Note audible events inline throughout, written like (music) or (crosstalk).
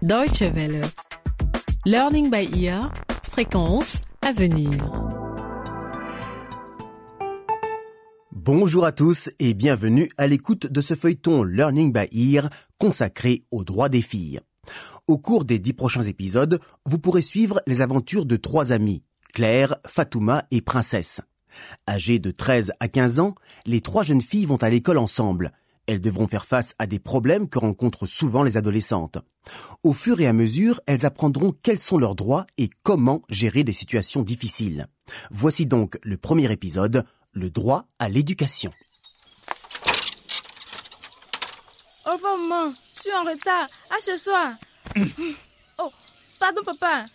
Deutsche Welle. Learning by ear. Fréquence à venir. Bonjour à tous et bienvenue à l'écoute de ce feuilleton Learning by Ear consacré aux droits des filles. Au cours des dix prochains épisodes, vous pourrez suivre les aventures de trois amies, Claire, Fatouma et Princesse. Âgées de 13 à 15 ans, les trois jeunes filles vont à l'école ensemble. Elles devront faire face à des problèmes que rencontrent souvent les adolescentes. Au fur et à mesure, elles apprendront quels sont leurs droits et comment gérer des situations difficiles. Voici donc le premier épisode, le droit à l'éducation. Revoir, maman. Je suis en retard. À ce soir. (coughs) oh, pardon, papa.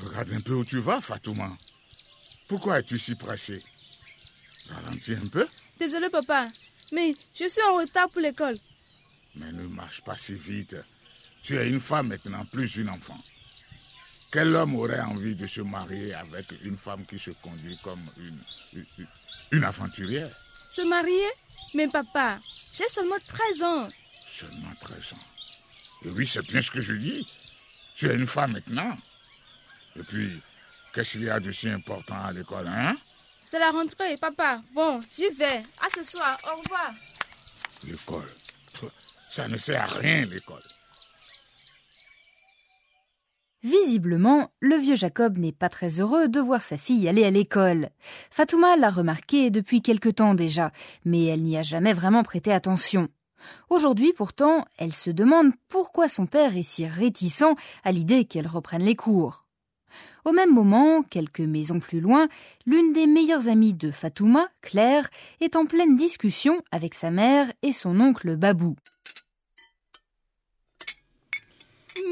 Regarde un peu où tu vas, Fatouma. Pourquoi es-tu si pressée? Ralentis un peu. Désolé, papa. Mais je suis en retard pour l'école. Mais ne marche pas si vite. Tu es une femme maintenant, plus une enfant. Quel homme aurait envie de se marier avec une femme qui se conduit comme une, une, une aventurière? Se marier? Mais papa, j'ai seulement 13 ans. Seulement 13 ans. Et oui, c'est bien ce que je dis. Tu es une femme maintenant. Et puis, qu'est-ce qu'il y a de si important à l'école, hein? C'est la rentrée, papa. Bon, j'y vais. À ce soir. Au revoir. L'école. Ça ne sert à rien, l'école. Visiblement, le vieux Jacob n'est pas très heureux de voir sa fille aller à l'école. Fatouma l'a remarqué depuis quelque temps déjà, mais elle n'y a jamais vraiment prêté attention. Aujourd'hui pourtant, elle se demande pourquoi son père est si réticent à l'idée qu'elle reprenne les cours. Au même moment, quelques maisons plus loin, l'une des meilleures amies de Fatouma, Claire, est en pleine discussion avec sa mère et son oncle Babou.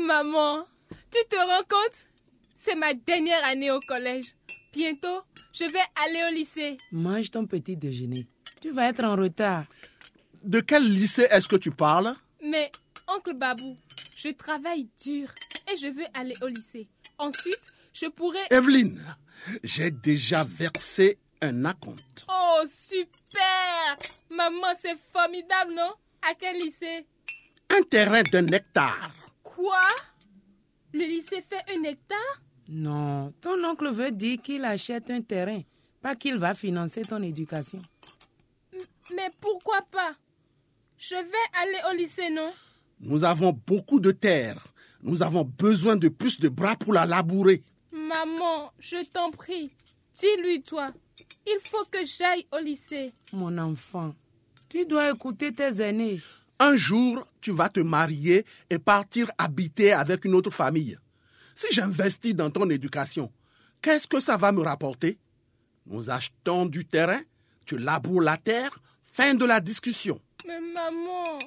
Maman, tu te rends compte? C'est ma dernière année au collège. Bientôt, je vais aller au lycée. Mange ton petit déjeuner. Tu vas être en retard. De quel lycée est-ce que tu parles? Mais, oncle Babou, je travaille dur et je veux aller au lycée. Ensuite, je pourrai... Evelyne, j'ai déjà versé un acompte. Oh, super Maman, c'est formidable, non? À quel lycée? Un terrain d'un hectare. Quoi? Le lycée fait un hectare Non, ton oncle veut dire qu'il achète un terrain, pas qu'il va financer ton éducation. Mais pourquoi pas? Je vais aller au lycée, non? Nous avons beaucoup de terre. Nous avons besoin de plus de bras pour la labourer. Maman, je t'en prie, dis-lui toi. Il faut que j'aille au lycée. Mon enfant, tu dois écouter tes aînés. Un jour, tu vas te marier et partir habiter avec une autre famille. Si j'investis dans ton éducation, qu'est-ce que ça va me rapporter? Nous achetons du terrain, tu laboures la terre, fin de la discussion. Mais maman...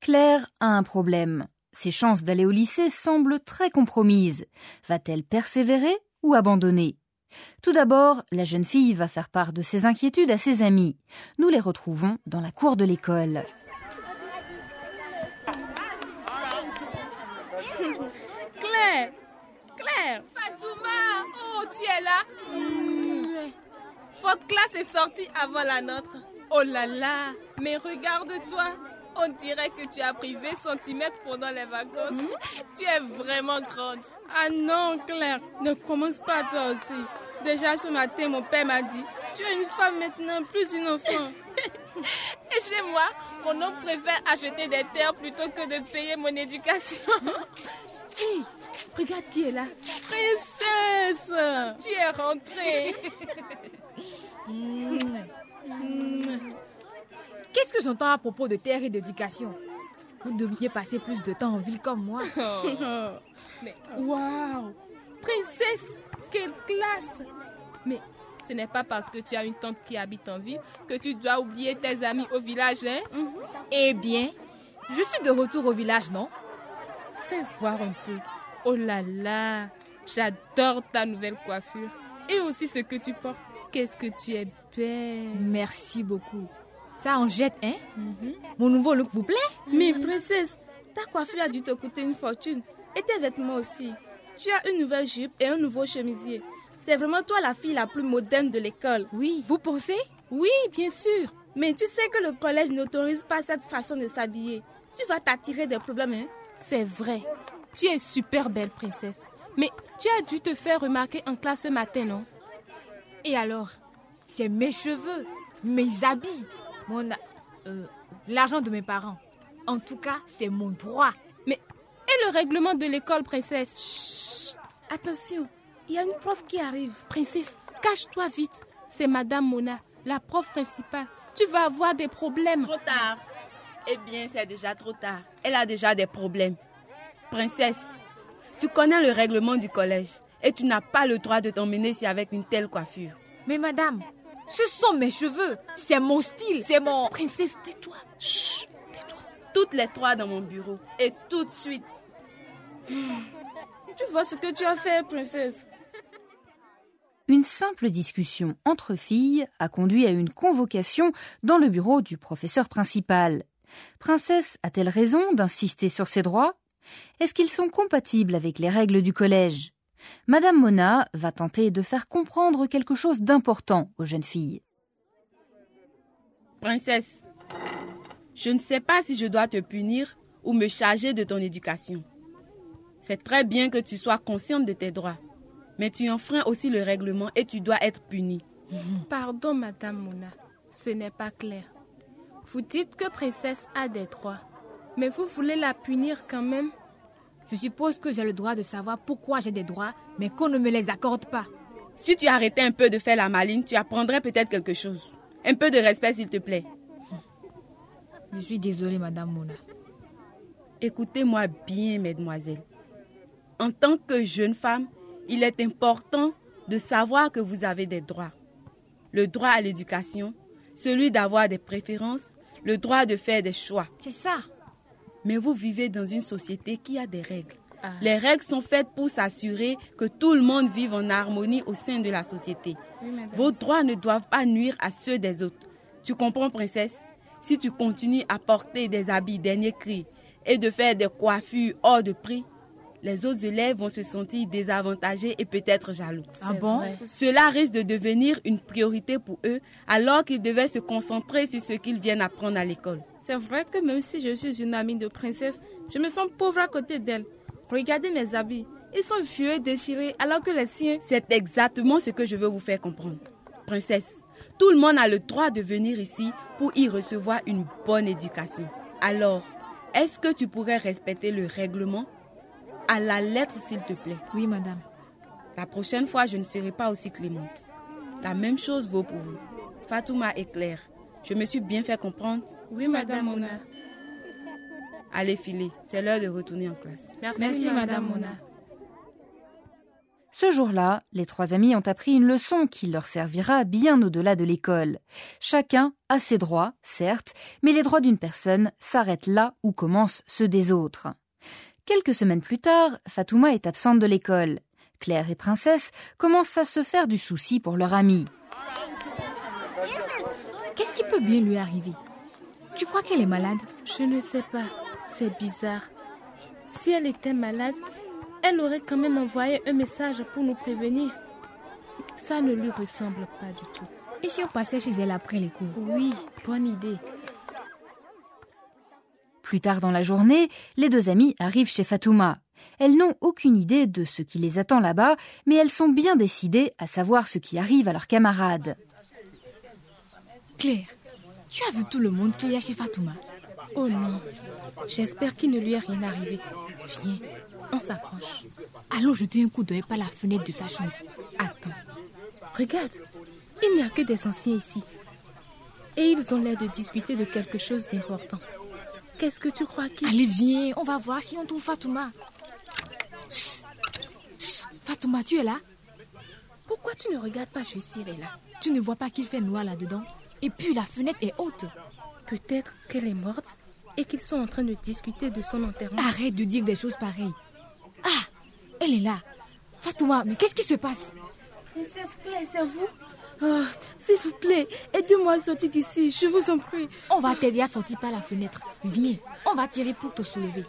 Claire a un problème. Ses chances d'aller au lycée semblent très compromises. Va-t-elle persévérer ou abandonner? Tout d'abord, la jeune fille va faire part de ses inquiétudes à ses amis. Nous les retrouvons dans la cour de l'école. Claire Claire Fatouma Oh, tu es là. Votre classe est sortie avant la nôtre. Oh là là Mais regarde-toi on dirait que tu as pris 20 cm pendant les vacances. Mmh. Tu es vraiment grande. Ah non, Claire, ne commence pas toi aussi. Déjà ce matin, mon père m'a dit, tu es une femme maintenant, plus une enfant. (laughs) Et chez moi, mon homme préfère acheter des terres plutôt que de payer mon éducation. (laughs) Hé, regarde qui est là. Princesse, tu es rentrée. (laughs) mmh. Mmh. Qu'est-ce que j'entends à propos de terre et d'éducation? Vous devriez passer plus de temps en ville comme moi. (laughs) Oh. Mais waouh Princesse, quelle classe Mais ce n'est pas parce que tu as une tante qui habite en ville que tu dois oublier tes amis au village, hein? Mm -hmm. Eh bien, je suis de retour au village, non? Fais voir un peu. Oh là là, j'adore ta nouvelle coiffure. Et aussi ce que tu portes. Qu'est-ce que tu es belle. Merci beaucoup. Ça en jette, hein? Mm -hmm. Mon nouveau look vous plaît? Mais princesse, ta coiffure a dû te coûter une fortune. Et tes vêtements aussi. Tu as une nouvelle jupe et un nouveau chemisier. C'est vraiment toi la fille la plus moderne de l'école. Oui, vous pensez? Oui, bien sûr. Mais tu sais que le collège n'autorise pas cette façon de s'habiller. tu vas t'attirer des problèmes, hein? C'est vrai. Tu es super belle, princesse. Mais tu as dû te faire remarquer en classe ce matin, non? Et alors? C'est mes cheveux, mes habits, mon... Euh, l'argent de mes parents. En tout cas, c'est mon droit. Mais et le règlement de l'école, princesse? Chut Attention, il y a une prof qui arrive. Princesse, cache-toi vite. C'est Madame Mona, la prof principale. Tu vas avoir des problèmes. Trop tard. Eh bien, c'est déjà trop tard. Elle a déjà des problèmes. Princesse, tu connais le règlement du collège et tu n'as pas le droit de t'emmener ici avec une telle coiffure. Mais madame, ce sont mes cheveux. C'est mon style, c'est mon... Princesse, tais-toi. Chut, tais-toi. Toutes les trois dans mon bureau et tout de suite. Tu vois ce que tu as fait, princesse Une simple discussion entre filles a conduit à une convocation dans le bureau du professeur principal. Princesse a-t-elle raison d'insister sur ses droits? Est-ce qu'ils sont compatibles avec les règles du collège? Madame Mona va tenter de faire comprendre quelque chose d'important aux jeunes filles. Princesse, je ne sais pas si je dois te punir ou me charger de ton éducation. C'est très bien que tu sois consciente de tes droits, mais tu enfreins aussi le règlement et tu dois être punie. Pardon, Madame Mona, ce n'est pas clair. Vous dites que Princesse a des droits, mais vous voulez la punir quand même? Je suppose que j'ai le droit de savoir pourquoi j'ai des droits, mais qu'on ne me les accorde pas. Si tu arrêtais un peu de faire la maline, tu apprendrais peut-être quelque chose. Un peu de respect, s'il te plaît. Je suis désolée, Madame Mona. Écoutez-moi bien, mesdemoiselles. En tant que jeune femme, il est important de savoir que vous avez des droits. Le droit à l'éducation, celui d'avoir des préférences, le droit de faire des choix. C'est ça. Mais vous vivez dans une société qui a des règles. Les règles sont faites pour s'assurer que tout le monde vive en harmonie au sein de la société. Vos droits ne doivent pas nuire à ceux des autres. Tu comprends, princesse? Si tu continues à porter des habits dernier cri et de faire des coiffures hors de prix, les autres élèves vont se sentir désavantagés et peut-être jaloux. Ah bon? Cela risque de devenir une priorité pour eux alors qu'ils devaient se concentrer sur ce qu'ils viennent apprendre à l'école. C'est vrai que même si je suis une amie de princesse, je me sens pauvre à côté d'elle. Regardez mes habits. Ils sont vieux et déchirés alors que les siens... C'est exactement ce que je veux vous faire comprendre. Princesse, tout le monde a le droit de venir ici pour y recevoir une bonne éducation. Alors, est-ce que tu pourrais respecter le règlement? À la lettre, s'il te plaît Oui, madame. La prochaine fois, je ne serai pas aussi clémente. La même chose vaut pour vous. Fatouma est claire. Je me suis bien fait comprendre. Oui, Madame Mona. Allez, filer. C'est l'heure de retourner en classe. Merci, Merci Madame Mona. Ce jour-là, les trois amis ont appris une leçon qui leur servira bien au-delà de l'école. Chacun a ses droits, certes, mais les droits d'une personne s'arrêtent là où commencent ceux des autres. Quelques semaines plus tard, Fatouma est absente de l'école. Claire et Princesse commencent à se faire du souci pour leur amie. Qu'est-ce qui peut bien lui arriver? Tu crois qu'elle est malade Je ne sais pas. C'est bizarre. Si elle était malade, elle aurait quand même envoyé un message pour nous prévenir. Ça ne lui ressemble pas du tout. Et si on passait chez elle après les cours Oui, bonne idée. Plus tard dans la journée, les deux amies arrivent chez Fatouma. Elles n'ont aucune idée de ce qui les attend là-bas, mais elles sont bien décidées à savoir ce qui arrive à leurs camarades. Claire, tu as vu tout le monde qu'il y a chez Fatouma Oh non, j'espère qu'il ne lui est rien arrivé. Viens, on s'approche. Allons jeter un coup d'œil par la fenêtre de sa chambre. Attends, regarde, il n'y a que des anciens ici. Et ils ont l'air de discuter de quelque chose d'important. Qu'est-ce que tu crois qu'il... Allez, viens, on va voir si on trouve Fatouma. Chut, chut, Fatouma, tu es là? Pourquoi tu ne regardes pas Je suis elle est là? Tu ne vois pas qu'il fait noir là-dedans? Et puis la fenêtre est haute. Peut-être qu'elle est morte et qu'ils sont en train de discuter de son enterrement. Arrête de dire des choses pareilles. Ah, elle est là. Fatouma, mais qu'est-ce qui se passe? Princesse Claire, c'est vous? Oh, s'il vous plaît, aidez-moi à sortir d'ici, je vous en prie. On va t'aider à sortir par la fenêtre. Viens, on va tirer pour te soulever.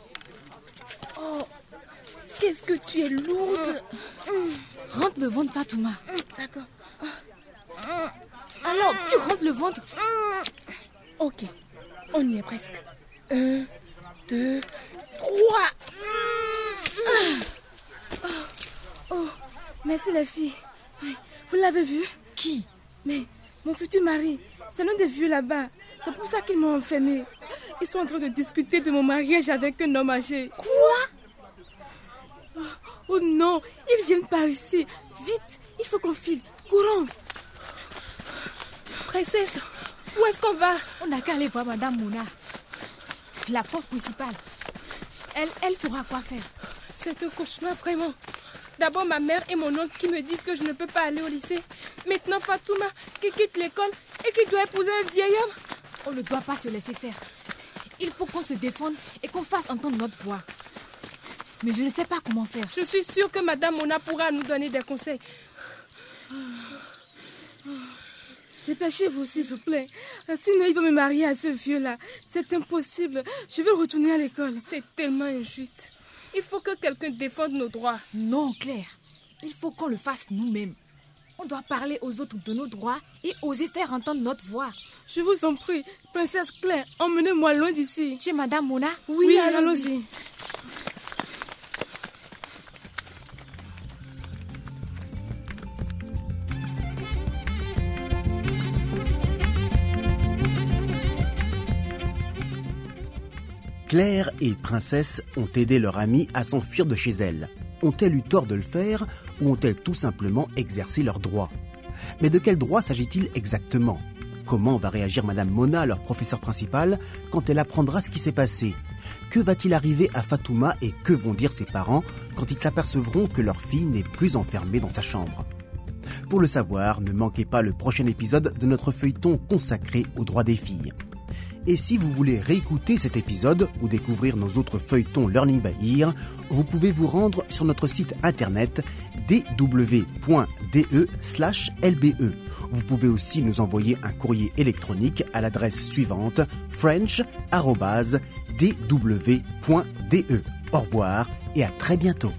Oh, qu'est-ce que tu es lourde. Rentre le ventre, Fatouma. D'accord. Alors, tu rentres le ventre Ok, on y est presque. Un, deux, trois. Oh, oh, merci les filles. Vous l'avez vu? Qui? Mais mon futur mari, c'est l'un des vieux là-bas. C'est pour ça qu'ils m'ont enfermé. Ils sont en train de discuter de mon mariage avec un homme âgé. Quoi? Oh non, ils viennent par ici. Vite, il faut qu'on file. Courons. Princesse, où est-ce qu'on va? On n'a qu'à aller voir Madame Mouna. La pauvre principale. Elle, elle saura quoi faire. C'est un cauchemar vraiment. D'abord ma mère et mon oncle qui me disent que je ne peux pas aller au lycée. Maintenant Fatouma qui quitte l'école et qui doit épouser un vieil homme. On ne doit pas se laisser faire. Il faut qu'on se défende et qu'on fasse entendre notre voix. Mais je ne sais pas comment faire. Je suis sûre que Madame Mona pourra nous donner des conseils. Dépêchez-vous, s'il vous plaît. Sinon, il va me marier à ce vieux-là. C'est impossible. Je veux retourner à l'école. C'est tellement injuste. Il faut que quelqu'un défende nos droits. Non, Claire. Il faut qu'on le fasse nous-mêmes. On doit parler aux autres de nos droits et oser faire entendre notre voix. Je vous en prie, princesse Claire, emmenez-moi loin d'ici. Chez Madame Mona? Oui, allons-y. Claire et Princesse ont aidé leur amie à s'enfuir de chez elle. Ont-elles eu tort de le faire ou ont-elles tout simplement exercé leurs droits? Mais de quel droit s'agit-il exactement? Comment va réagir Madame Mona, leur professeur principal, quand elle apprendra ce qui s'est passé? Que va-t-il arriver à Fatouma et que vont dire ses parents quand ils s'apercevront que leur fille n'est plus enfermée dans sa chambre? Pour le savoir, ne manquez pas le prochain épisode de notre feuilleton consacré aux droits des filles. Et si vous voulez réécouter cet épisode ou découvrir nos autres feuilletons Learning by Ear, vous pouvez vous rendre sur notre site internet dw.de/lbe. Vous pouvez aussi nous envoyer un courrier électronique à l'adresse suivante french@dw.de. Au revoir et à très bientôt.